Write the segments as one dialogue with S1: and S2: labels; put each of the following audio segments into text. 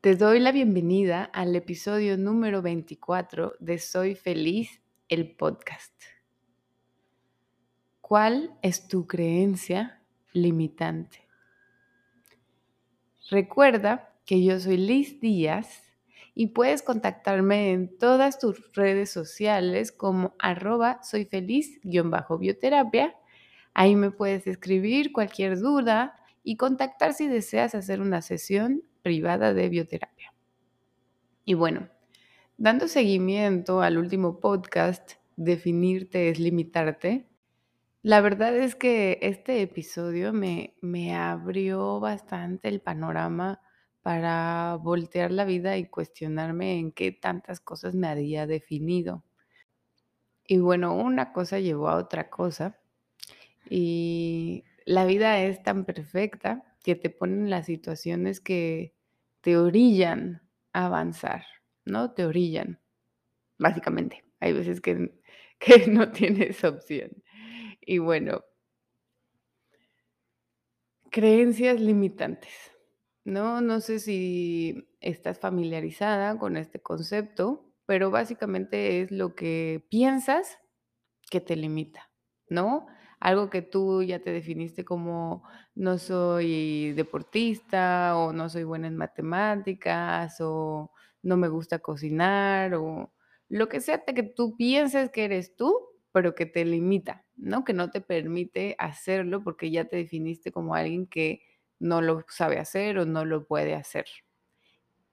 S1: te doy la bienvenida al episodio número 24 de Soy Feliz, el podcast. ¿Cuál es tu creencia limitante? Recuerda que yo soy Liz Díaz y puedes contactarme en todas tus redes sociales como arroba soy feliz-bioterapia. Ahí me puedes escribir cualquier duda y contactar si deseas hacer una sesión privada de bioterapia. Y bueno, dando seguimiento al último podcast, Definirte es limitarte, la verdad es que este episodio me, me abrió bastante el panorama para voltear la vida y cuestionarme en qué tantas cosas me había definido. Y bueno, una cosa llevó a otra cosa y la vida es tan perfecta que te ponen las situaciones que te orillan a avanzar, ¿no? Te orillan, básicamente. Hay veces que, que no tienes opción. Y bueno, creencias limitantes, ¿no? No sé si estás familiarizada con este concepto, pero básicamente es lo que piensas que te limita, ¿no? Algo que tú ya te definiste como no soy deportista o no soy buena en matemáticas o no me gusta cocinar o lo que sea que tú pienses que eres tú, pero que te limita, ¿no? Que no te permite hacerlo porque ya te definiste como alguien que no lo sabe hacer o no lo puede hacer.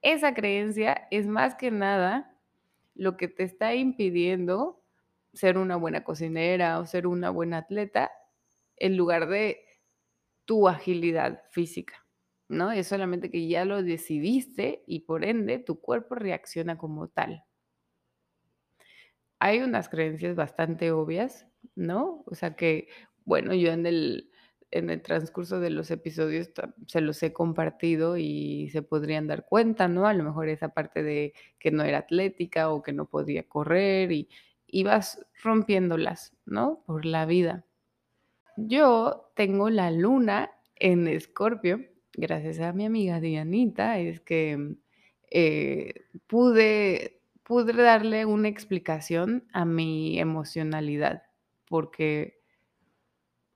S1: Esa creencia es más que nada lo que te está impidiendo ser una buena cocinera o ser una buena atleta en lugar de tu agilidad física, ¿no? Es solamente que ya lo decidiste y por ende tu cuerpo reacciona como tal. Hay unas creencias bastante obvias, ¿no? O sea que, bueno, yo en el, en el transcurso de los episodios se los he compartido y se podrían dar cuenta, ¿no? A lo mejor esa parte de que no era atlética o que no podía correr y, ibas rompiéndolas, ¿no? Por la vida. Yo tengo la luna en Escorpio, gracias a mi amiga Dianita, es que eh, pude, pude darle una explicación a mi emocionalidad, porque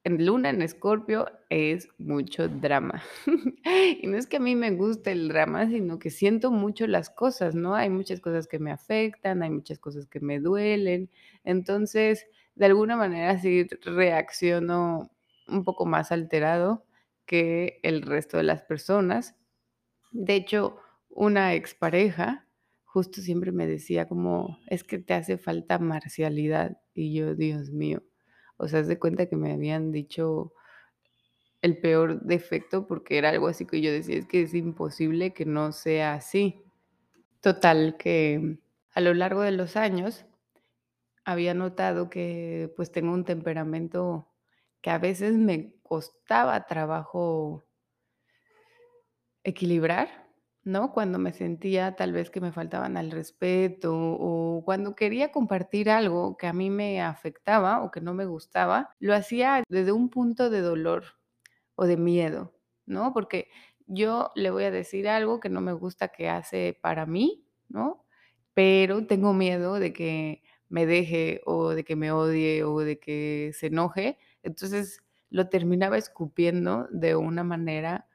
S1: en luna en Escorpio es mucho drama. y no es que a mí me guste el drama, sino que siento mucho las cosas, ¿no? Hay muchas cosas que me afectan, hay muchas cosas que me duelen. Entonces, de alguna manera sí reacciono un poco más alterado que el resto de las personas. De hecho, una expareja justo siempre me decía como, es que te hace falta marcialidad. Y yo, Dios mío, o sea, de cuenta que me habían dicho el peor defecto porque era algo así que yo decía, es que es imposible que no sea así. Total, que a lo largo de los años había notado que pues tengo un temperamento que a veces me costaba trabajo equilibrar, ¿no? Cuando me sentía tal vez que me faltaban al respeto o cuando quería compartir algo que a mí me afectaba o que no me gustaba, lo hacía desde un punto de dolor o de miedo, ¿no? Porque yo le voy a decir algo que no me gusta que hace para mí, ¿no? Pero tengo miedo de que me deje o de que me odie o de que se enoje. Entonces lo terminaba escupiendo de una manera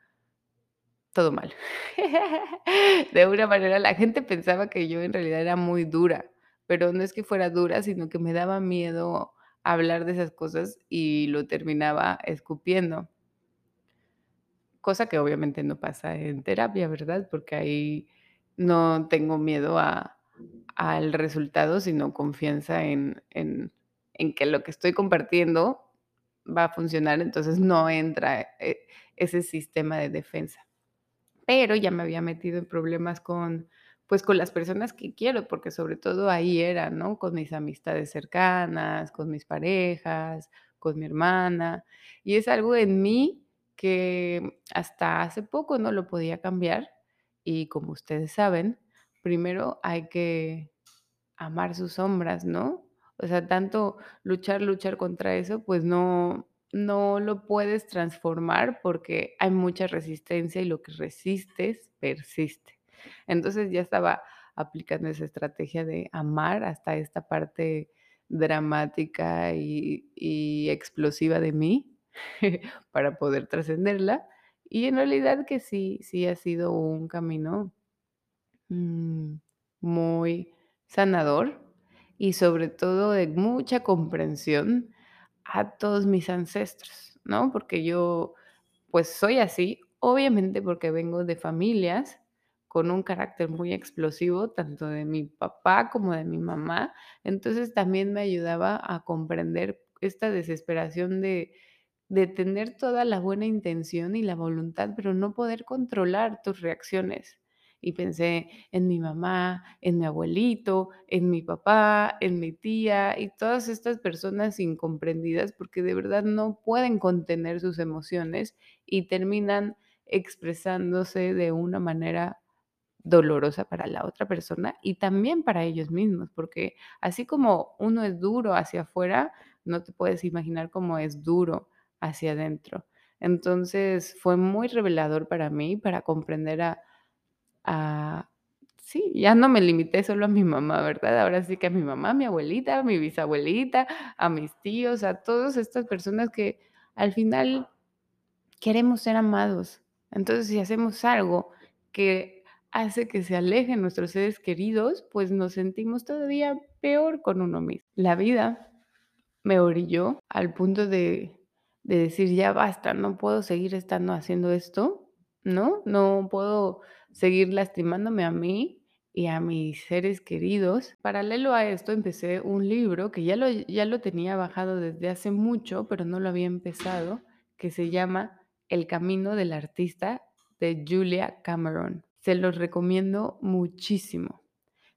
S1: todo mal. De una manera, la gente pensaba que yo en realidad era muy dura, pero no es que fuera dura, sino que me daba miedo hablar de esas cosas y lo terminaba escupiendo. Cosa que obviamente no pasa en terapia, ¿verdad? Porque ahí no tengo miedo a, al resultado, sino confianza en, en, en que lo que estoy compartiendo va a funcionar, entonces no entra eh, ese sistema de defensa pero ya me había metido en problemas con, pues, con las personas que quiero, porque sobre todo ahí era, ¿no? Con mis amistades cercanas, con mis parejas, con mi hermana. Y es algo en mí que hasta hace poco no lo podía cambiar. Y como ustedes saben, primero hay que amar sus sombras, ¿no? O sea, tanto luchar, luchar contra eso, pues no, no lo puedes transformar porque hay mucha resistencia y lo que resistes persiste. Entonces ya estaba aplicando esa estrategia de amar hasta esta parte dramática y, explosiva de mí para poder trascenderla. Y en realidad que sí, sí ha sido un camino mm, muy sanador y sobre todo de mucha comprensión a todos mis ancestros, ¿no? Porque yo, pues soy así, obviamente porque vengo de familias con un carácter muy explosivo, tanto de mi papá como de mi mamá. Entonces también me ayudaba a comprender esta desesperación de, de tener toda la buena intención y la voluntad, pero no poder controlar tus reacciones. Y pensé en mi mamá, en mi abuelito, en mi papá, en mi tía y todas estas personas incomprendidas porque de verdad no pueden contener sus emociones y terminan expresándose de una manera dolorosa para la otra persona y también para ellos mismos, porque así como uno es duro hacia afuera, no te puedes imaginar cómo es duro hacia adentro. Entonces fue muy revelador para mí, para comprender a, a sí, ya no me limité solo a mi mamá, ¿verdad? Ahora sí que a mi mamá, a mi abuelita, a mi bisabuelita, a mis tíos, a todas estas personas que al final queremos ser amados. Entonces, si hacemos algo que hace que se alejen nuestros seres queridos, pues nos sentimos todavía peor con uno mismo. La vida me orilló al punto de, de decir, ya basta, no puedo seguir estando haciendo esto, ¿no? No puedo seguir lastimándome a mí y a mis seres queridos. Paralelo a esto, empecé un libro que ya lo, ya lo tenía bajado desde hace mucho, pero no lo había empezado, que se llama El Camino del Artista de Julia Cameron. Se los recomiendo muchísimo.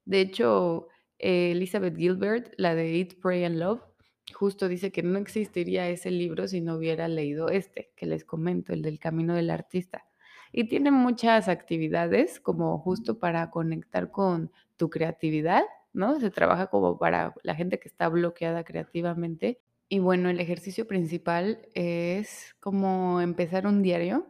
S1: De hecho, eh, Elizabeth Gilbert, la de Eat, Pray and Love, justo dice que no existiría ese libro si no hubiera leído este, que les comento, el del Camino del Artista. Y tiene muchas actividades como justo para conectar con tu creatividad, ¿no? Se trabaja como para la gente que está bloqueada creativamente. Y bueno, el ejercicio principal es como empezar un diario.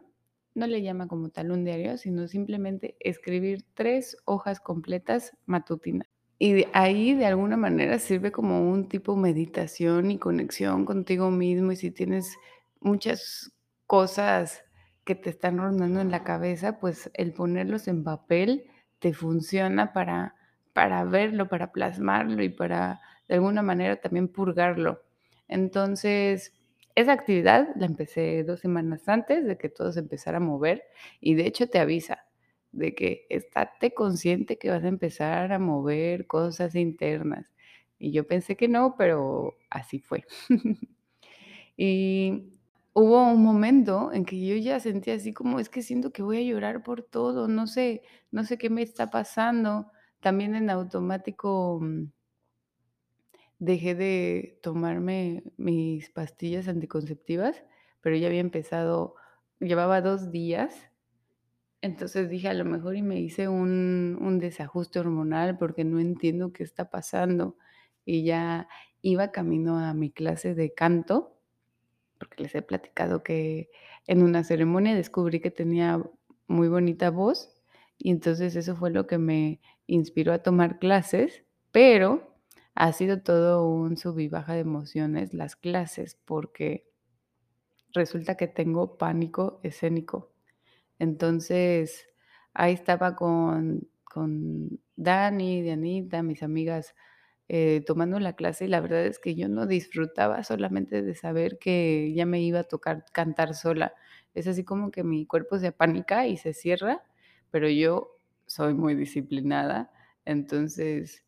S1: No le llama como tal un diario, sino simplemente escribir tres hojas completas matutinas. Y de ahí de alguna manera sirve como un tipo meditación y conexión contigo mismo. Y si tienes muchas cosas que te están rondando en la cabeza, pues el ponerlos en papel te funciona para, para verlo, para plasmarlo y para de alguna manera también purgarlo. Entonces, esa actividad la empecé dos semanas antes de que todo se empezara a mover y de hecho te avisa de que estate consciente que vas a empezar a mover cosas internas. Y yo pensé que no, pero así fue. y hubo un momento en que yo ya sentía así como, es que siento que voy a llorar por todo, no sé, no sé qué me está pasando. También en automático mm, dejé de tomarme mis pastillas anticonceptivas, pero ya había empezado, llevaba dos días entonces dije, a lo mejor y me hice un, un desajuste hormonal porque no entiendo qué está pasando. Y ya iba camino a mi clase de canto, porque les he platicado que en una ceremonia descubrí que tenía muy bonita voz y entonces eso fue lo que me inspiró a tomar clases, pero ha sido todo un sub y baja de emociones las clases porque resulta que tengo pánico escénico. Entonces, ahí estaba con, con Dani, Dianita, mis amigas, eh, tomando la clase y la verdad es que yo no disfrutaba solamente de saber que ya me iba a tocar cantar sola. Es así como que mi cuerpo se apanica y se cierra, pero yo soy muy disciplinada, entonces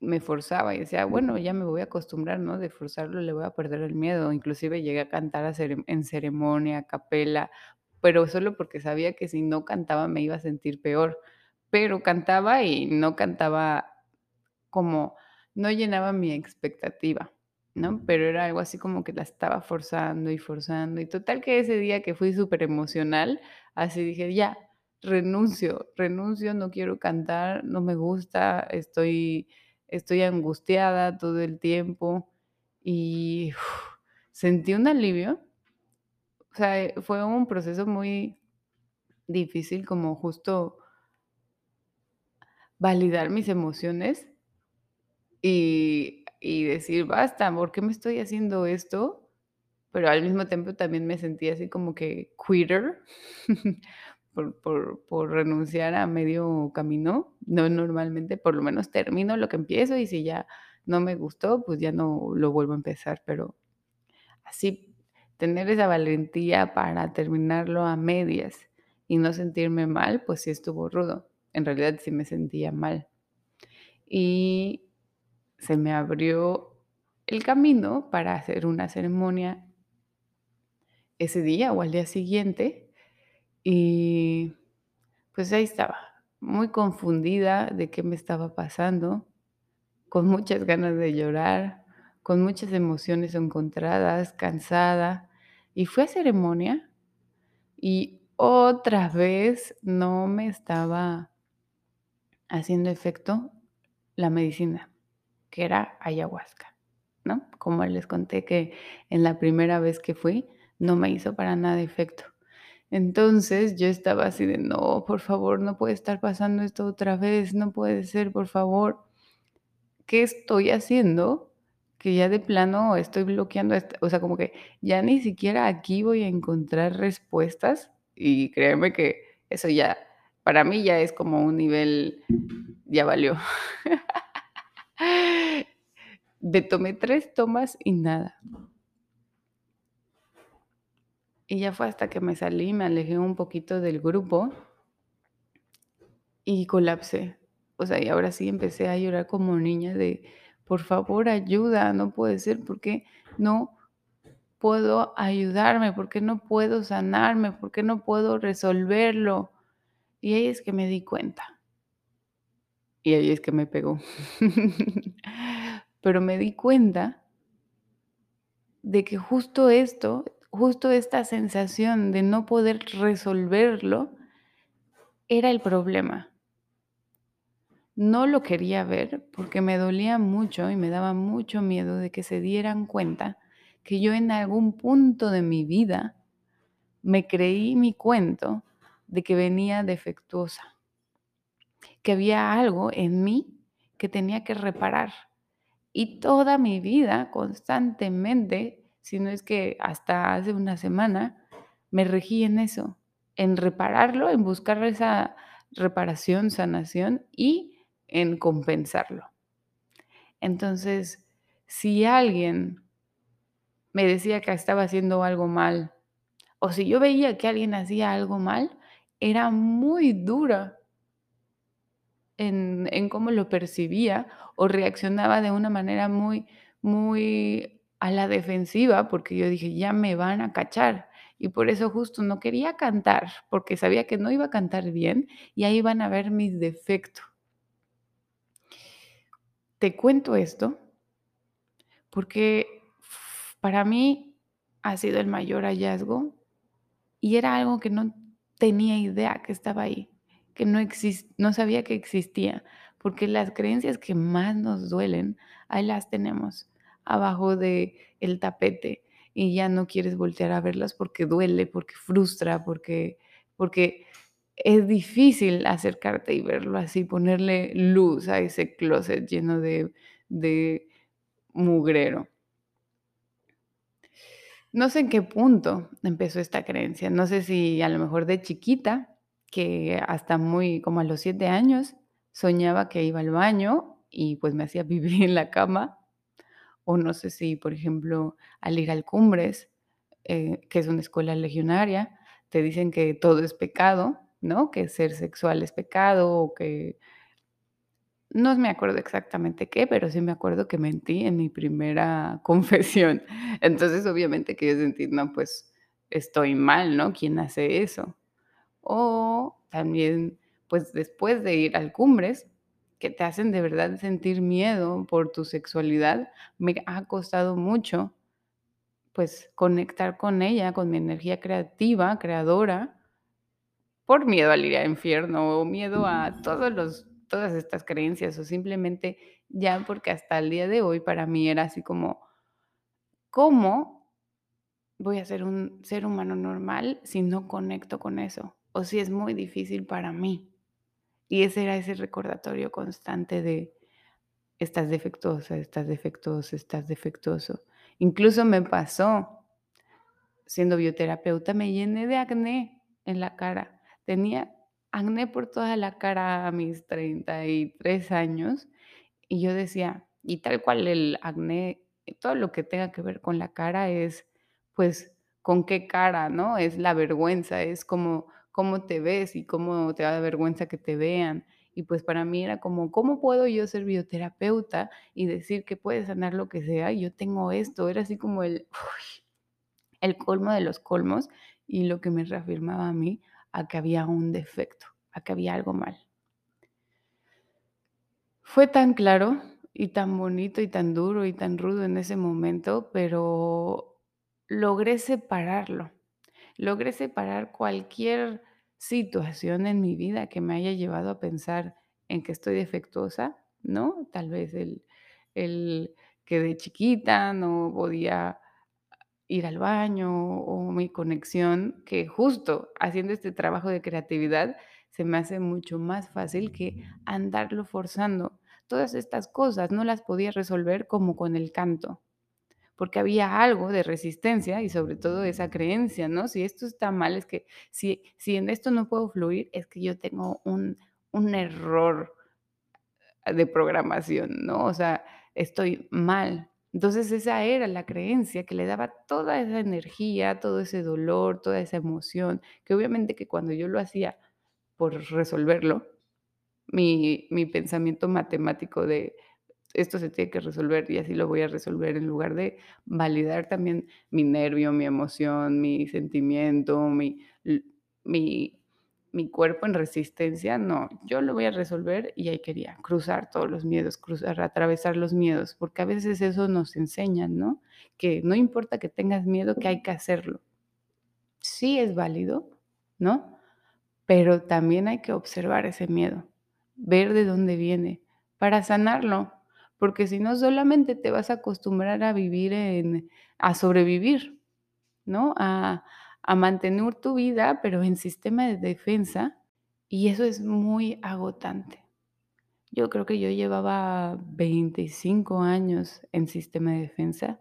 S1: me forzaba y decía, bueno, ya me voy a acostumbrar, ¿no? De forzarlo le voy a perder el miedo. Inclusive llegué a cantar a cere- en ceremonia, a capela, pero solo porque sabía que si no cantaba me iba a sentir peor. pero cantaba y no cantaba como no llenaba mi expectativa, ¿no? Pero era algo así como que la estaba forzando y forzando, y total que ese día que fui superemocional, así dije: "Ya, renuncio, renuncio, no quiero cantar, no me gusta, estoy estoy angustiada todo el tiempo", y sentí un alivio. O sea, eh, fue un proceso muy difícil como justo validar mis emociones y y decir: "Basta, ¿por qué me estoy haciendo esto?". Pero al mismo tiempo también me sentí así como que quitter por por por renunciar a medio camino. No, normalmente, por lo menos termino lo que empiezo, y si ya no me gustó, pues ya no lo vuelvo a empezar, pero así tener esa valentía para terminarlo a medias y no sentirme mal, pues sí estuvo rudo. En realidad sí me sentía mal. Y se me abrió el camino para hacer una ceremonia ese día o al día siguiente, y pues ahí estaba, muy confundida de qué me estaba pasando, con muchas ganas de llorar, con muchas emociones encontradas, cansada, y fui a ceremonia y otra vez no me estaba haciendo efecto la medicina, que era ayahuasca, ¿no? Como les conté que en la primera vez que fui, no me hizo para nada efecto. Entonces, yo estaba así de: "No, por favor, no puede estar pasando esto otra vez, no puede ser, por favor". ¿Qué estoy haciendo? Que ya de plano estoy bloqueando esta o sea, como que ya ni siquiera aquí voy a encontrar respuestas, y créeme que eso ya, para mí ya es como un nivel, ya valió. Me tomé 3 tomas y nada. Y ya fue hasta que me salí, me alejé un poquito del grupo y colapsé. O sea, y ahora sí empecé a llorar como niña de: "Por favor, ayuda, no puede ser, ¿por qué no puedo ayudarme? ¿Por qué no puedo sanarme? ¿Por qué no puedo resolverlo?". Y ahí es que me di cuenta. Y ahí es que me pegó. Pero me di cuenta de que justo esto, justo esta sensación de no poder resolverlo era el problema. No lo quería ver porque me dolía mucho y me daba mucho miedo de que se dieran cuenta que yo en algún punto de mi vida me creí mi cuento de que venía defectuosa. Que había algo en mí que tenía que reparar. Y toda mi vida, constantemente, si no es que hasta hace una semana, me regí en eso, en repararlo, en buscar esa reparación, sanación y en compensarlo. Entonces, si alguien me decía que estaba haciendo algo mal, o si yo veía que alguien hacía algo mal, era muy dura en cómo lo percibía, o reaccionaba de una manera muy muy a la defensiva, porque yo dije: "Ya me van a cachar". Y por eso justo no quería cantar, porque sabía que no iba a cantar bien, y ahí iban a ver mis defectos. Te cuento esto porque para mí ha sido el mayor hallazgo, y era algo que no tenía idea que estaba ahí, que no exis no sabía que existía, porque las creencias que más nos duelen, ahí las tenemos, abajo del tapete, y ya no quieres voltear a verlas porque duele, porque frustra, porque porque es difícil acercarte y verlo así, ponerle luz a ese clóset lleno de de mugrero. No sé en qué punto empezó esta creencia, no sé si a lo mejor de chiquita, que hasta muy como a los 7 años, soñaba que iba al baño y, pues, me hacía pipí en la cama, o no sé si, por ejemplo, al ir al Cumbres, eh, que es una escuela legionaria, te dicen que todo es pecado, ¿no? Que ser sexual es pecado, o que no me acuerdo exactamente qué, pero sí me acuerdo que mentí en mi primera confesión. Entonces, obviamente que yo sentí, no, pues, estoy mal, ¿no? ¿Quién hace eso? O también, pues, después de ir al Cumbres, que te hacen de verdad sentir miedo por tu sexualidad, me ha costado mucho, pues, conectar con ella, con mi energía creativa, creadora, por miedo al ir al infierno, o miedo a todos los todas estas creencias, o simplemente ya porque hasta el día de hoy para mí era así como, ¿cómo voy a ser un ser humano normal si no conecto con eso? O si es muy difícil para mí. Y ese era ese recordatorio constante de estás defectuosa, estás defectuoso, estás defectuoso. Incluso me pasó, siendo bioterapeuta, me llené de acné en la cara. Tenía acné por toda la cara a mis 33 años y yo decía, y tal cual el acné, todo lo que tenga que ver con la cara es, pues, con qué cara, ¿no? Es la vergüenza, es como cómo te ves y cómo te da vergüenza que te vean. Y pues para mí era como, ¿cómo puedo yo ser bioterapeuta y decir que puede sanar lo que sea? Y yo tengo esto, era así como el, el colmo de los colmos y lo que me reafirmaba a mí a que había un defecto, a que había algo mal. Fue tan claro y tan bonito y tan duro y tan rudo en ese momento, pero logré separarlo. Logré separar cualquier situación en mi vida que me haya llevado a pensar en que estoy defectuosa, ¿no? Tal vez el, el que de chiquita no podía ir al baño o mi conexión, que justo haciendo este trabajo de creatividad se me hace mucho más fácil que andarlo forzando. Todas estas cosas no las podía resolver como con el canto, porque había algo de resistencia y sobre todo esa creencia, ¿no? Si esto está mal, es que si, si en esto no puedo fluir, es que yo tengo un, un error de programación, ¿no? O sea, estoy mal. Entonces esa era la creencia que le daba toda esa energía, todo ese dolor, toda esa emoción, que obviamente que cuando yo lo hacía por resolverlo, mi, mi pensamiento matemático de esto se tiene que resolver y así lo voy a resolver en lugar de validar también mi nervio, mi emoción, mi sentimiento, mi, mi mi cuerpo en resistencia, no, yo lo voy a resolver y ahí quería cruzar todos los miedos, cruzar, atravesar los miedos, porque a veces eso nos enseñan, ¿no? Que no importa que tengas miedo, que hay que hacerlo. Sí es válido, ¿no? Pero también hay que observar ese miedo, ver de dónde viene para sanarlo, porque si no solamente te vas a acostumbrar a vivir en a sobrevivir, ¿no? A a mantener tu vida, pero en sistema de defensa, y eso es muy agotante. Yo creo que yo llevaba 25 años en sistema de defensa.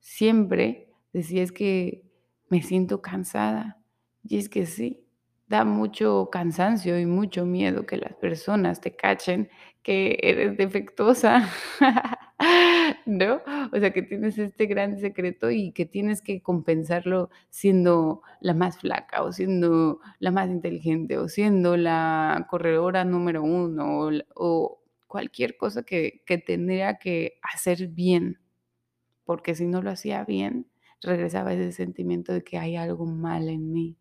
S1: Siempre decía: "Es que me siento cansada", y es que sí, da mucho cansancio y mucho miedo que las personas te cachen que eres defectuosa, ¿no? O sea, que tienes este gran secreto y que tienes que compensarlo siendo la más flaca, o siendo la más inteligente, o siendo la corredora número uno, o o cualquier cosa que que tendría que hacer bien, porque si no lo hacía bien, regresaba ese sentimiento de que hay algo mal en mí.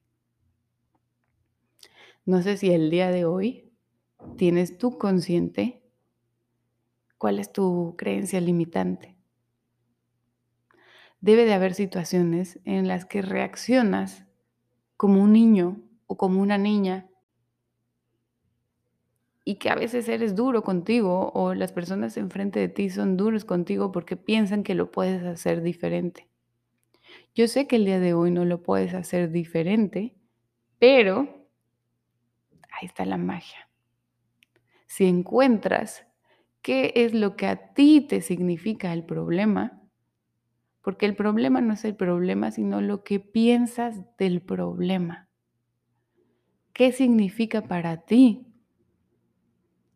S1: No sé si el día de hoy tienes tú consciente cuál es tu creencia limitante. Debe de haber situaciones en las que reaccionas como un niño o como una niña y que a veces eres duro contigo o las personas enfrente de ti son duros contigo porque piensan que lo puedes hacer diferente. Yo sé que el día de hoy no lo puedes hacer diferente, pero ahí está la magia. Si encuentras qué es lo que a ti te significa el problema, porque el problema no es el problema, sino lo que piensas del problema. ¿Qué significa para ti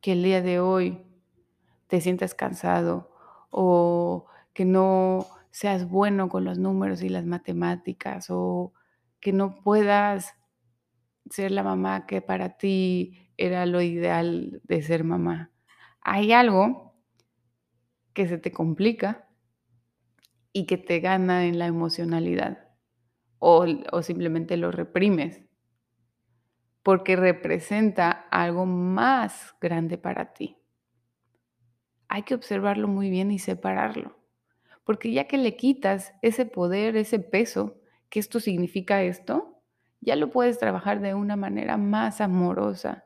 S1: que el día de hoy te sientas cansado o que no seas bueno con los números y las matemáticas o que no puedas ser la mamá que para ti era lo ideal de ser mamá? Hay algo que se te complica y que te gana en la emocionalidad o, o simplemente lo reprimes. porque representa algo más grande para ti. Hay que observarlo muy bien y separarlo, porque ya que le quitas ese poder, ese peso, que esto significa esto, ya lo puedes trabajar de una manera más amorosa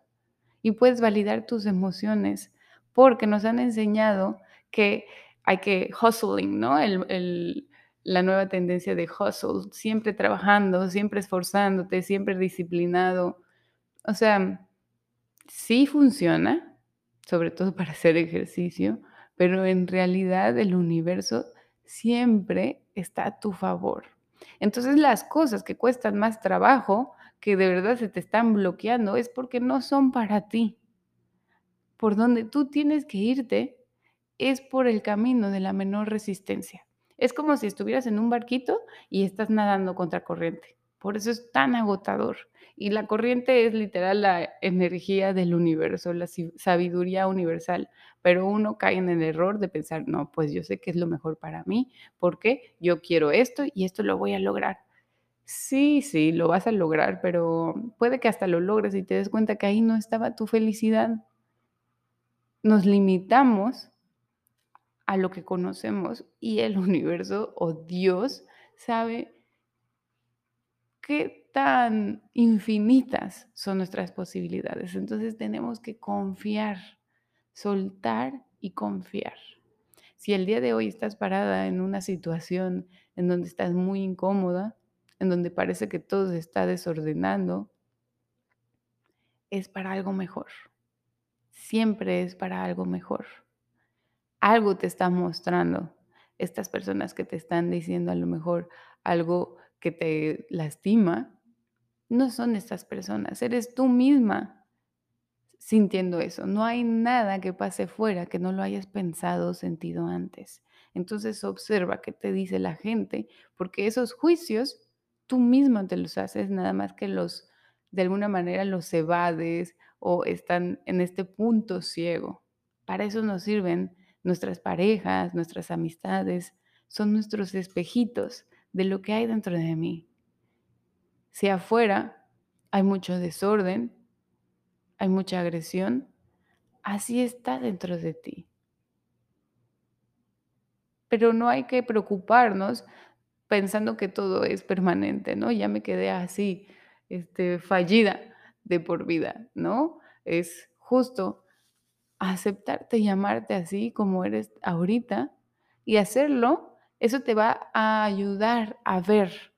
S1: y puedes validar tus emociones, porque nos han enseñado que hay que hustling, ¿no? El, la nueva tendencia de hustle, siempre trabajando, siempre esforzándote, siempre disciplinado. O sea, sí funciona, sobre todo para hacer ejercicio, pero en realidad el universo siempre está a tu favor. Entonces las cosas que cuestan más trabajo, que de verdad se te están bloqueando, es porque no son para ti. Por donde tú tienes que irte es por el camino de la menor resistencia. Es como si estuvieras en un barquito y estás nadando contra corriente. Por eso es tan agotador. Y la corriente es literal la energía del universo, la sabiduría universal. Pero uno cae en el error de pensar, no, pues yo sé que es lo mejor para mí, porque yo quiero esto y esto lo voy a lograr. Sí, sí, lo vas a lograr, pero puede que hasta lo logres y te des cuenta que ahí no estaba tu felicidad. Nos limitamos a lo que conocemos y el universo o Dios sabe qué tan infinitas son nuestras posibilidades. Entonces tenemos que confiar, soltar y confiar. Si el día de hoy estás parada en una situación en donde estás muy incómoda, en donde parece que todo se está desordenando, es para algo mejor. Siempre es para algo mejor. Algo te está mostrando estas personas que te están diciendo a lo mejor algo que te lastima, no son estas personas, eres tú misma sintiendo eso. No hay nada que pase fuera que no lo hayas pensado o sentido antes. Entonces observa qué te dice la gente, porque esos juicios tú misma te los haces, nada más que los, de alguna manera los evades o están en este punto ciego. Para eso nos sirven nuestras parejas, nuestras amistades, son nuestros espejitos de lo que hay dentro de mí. Si afuera hay mucho desorden, hay mucha agresión, así está dentro de ti. Pero no hay que preocuparnos pensando que todo es permanente, ¿no? Ya me quedé así, este, fallida de por vida, ¿no? Es justo aceptarte y amarte así como eres ahorita y hacerlo, eso te va a ayudar a ver.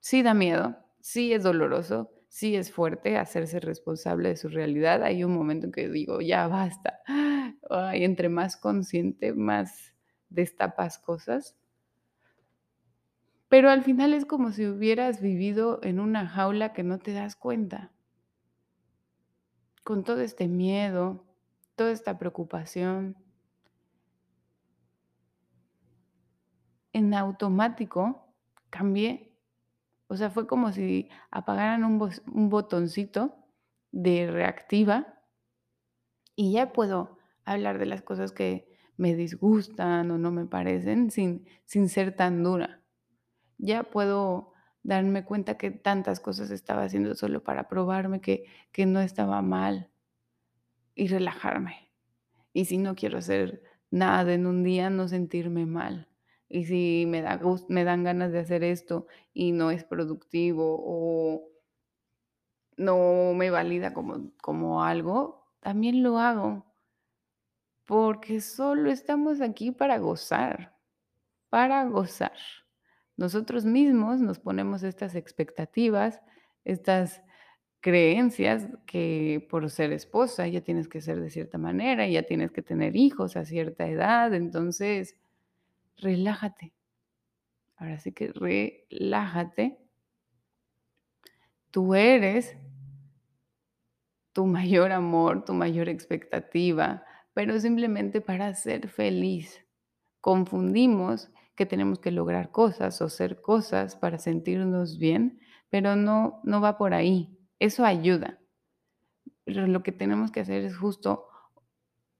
S1: Sí da miedo, sí es doloroso, sí es fuerte hacerse responsable de su realidad. Hay un momento en que digo, ya basta. Ay, entre más consciente, más destapas cosas. Pero al final es como si hubieras vivido en una jaula que no te das cuenta. Con todo este miedo, toda esta preocupación. En automático cambié. O sea, fue como si apagaran un, un botoncito de reactiva y ya puedo hablar de las cosas que me disgustan o no me parecen sin, sin ser tan dura. Ya puedo darme cuenta que tantas cosas estaba haciendo solo para probarme que, que no estaba mal y relajarme. Y si no quiero hacer nada en un día, no sentirme mal. Y si me, da me dan ganas de hacer esto y no es productivo o no me valida como, como algo, también lo hago. Porque solo estamos aquí para gozar, para gozar. Nosotros mismos nos ponemos estas expectativas, estas creencias que por ser esposa ya tienes que ser de cierta manera, ya tienes que tener hijos a cierta edad, entonces relájate. Ahora sí que relájate. Tú eres tu mayor amor, tu mayor expectativa, pero simplemente para ser feliz. Confundimos que tenemos que lograr cosas o ser cosas para sentirnos bien, pero no, no va por ahí. Eso ayuda. Pero lo que tenemos que hacer es justo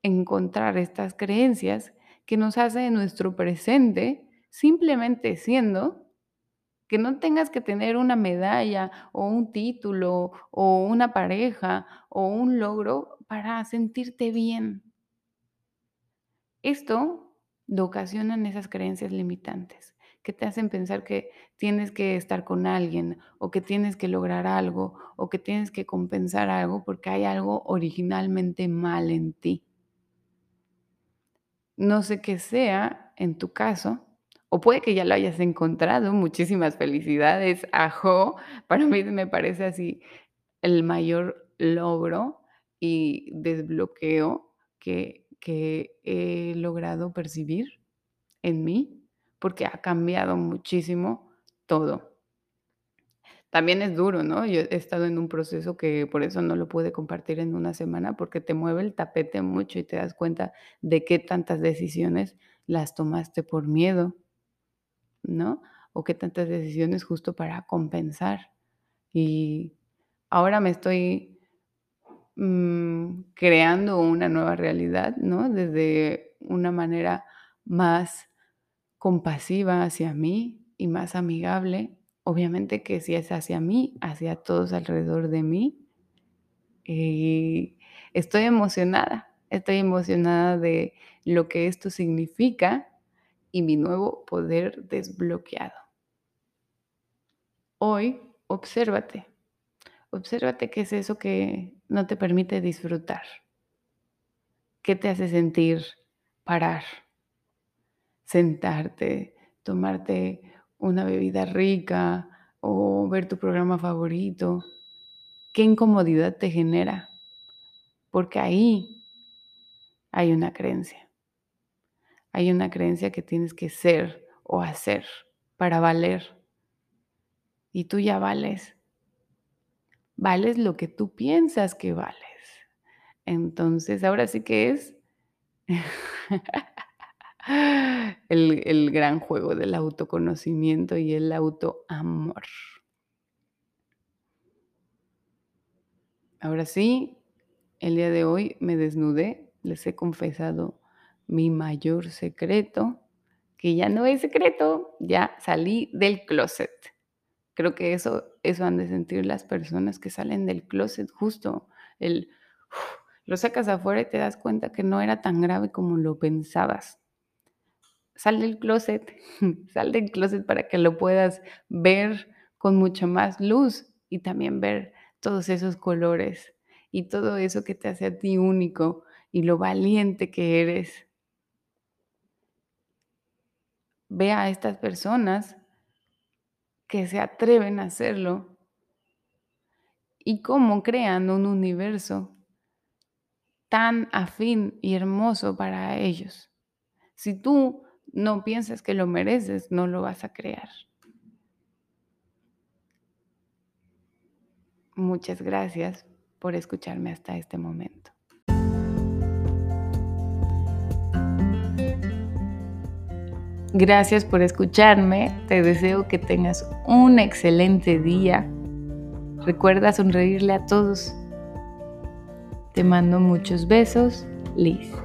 S1: encontrar estas creencias que nos hacen en nuestro presente, simplemente siendo, que no tengas que tener una medalla o un título o una pareja o un logro para sentirte bien. Esto lo ocasionan esas creencias limitantes que te hacen pensar que tienes que estar con alguien o que tienes que lograr algo o que tienes que compensar algo porque hay algo originalmente mal en ti. No sé qué sea en tu caso, o puede que ya lo hayas encontrado. Muchísimas felicidades, ajo. Para mí me parece así el mayor logro y desbloqueo que, que he logrado percibir en mí, porque ha cambiado muchísimo todo. También es duro, ¿no? Yo he estado en un proceso que por eso no lo pude compartir en una semana, porque te mueve el tapete mucho y te das cuenta de qué tantas decisiones las tomaste por miedo, ¿no? O qué tantas decisiones justo para compensar. Y ahora me estoy mm, creando una nueva realidad, ¿no? Desde una manera más compasiva hacia mí y más amigable Obviamente que si es hacia mí, hacia todos alrededor de mí. Y estoy emocionada, estoy emocionada de lo que esto significa y mi nuevo poder desbloqueado. Hoy, obsérvate. Obsérvate qué es eso que no te permite disfrutar. ¿Qué te hace sentir parar? Sentarte, tomarte una bebida rica o ver tu programa favorito, ¿qué incomodidad te genera? Porque ahí hay una creencia. Hay una creencia que tienes que ser o hacer para valer. Y tú ya vales. Vales lo que tú piensas que vales. Entonces, ahora sí que es el, gran juego del autoconocimiento y el autoamor. Ahora sí, el día de hoy me desnudé, les he confesado mi mayor secreto, que ya no es secreto, ya salí del closet. Creo que eso, eso han de sentir las personas que salen del closet, justo el, lo sacas afuera y te das cuenta que no era tan grave como lo pensabas sal del closet, sal del closet para que lo puedas ver con mucha más luz y también ver todos esos colores y todo eso que te hace a ti único y lo valiente que eres. Ve a estas personas que se atreven a hacerlo y cómo crean un universo tan afín y hermoso para ellos. Si tú no piensas que lo mereces, no lo vas a crear. Muchas gracias por escucharme hasta este momento. Gracias por escucharme. Te deseo que tengas un excelente día. Recuerda sonreírle a todos. Te mando muchos besos, Liz.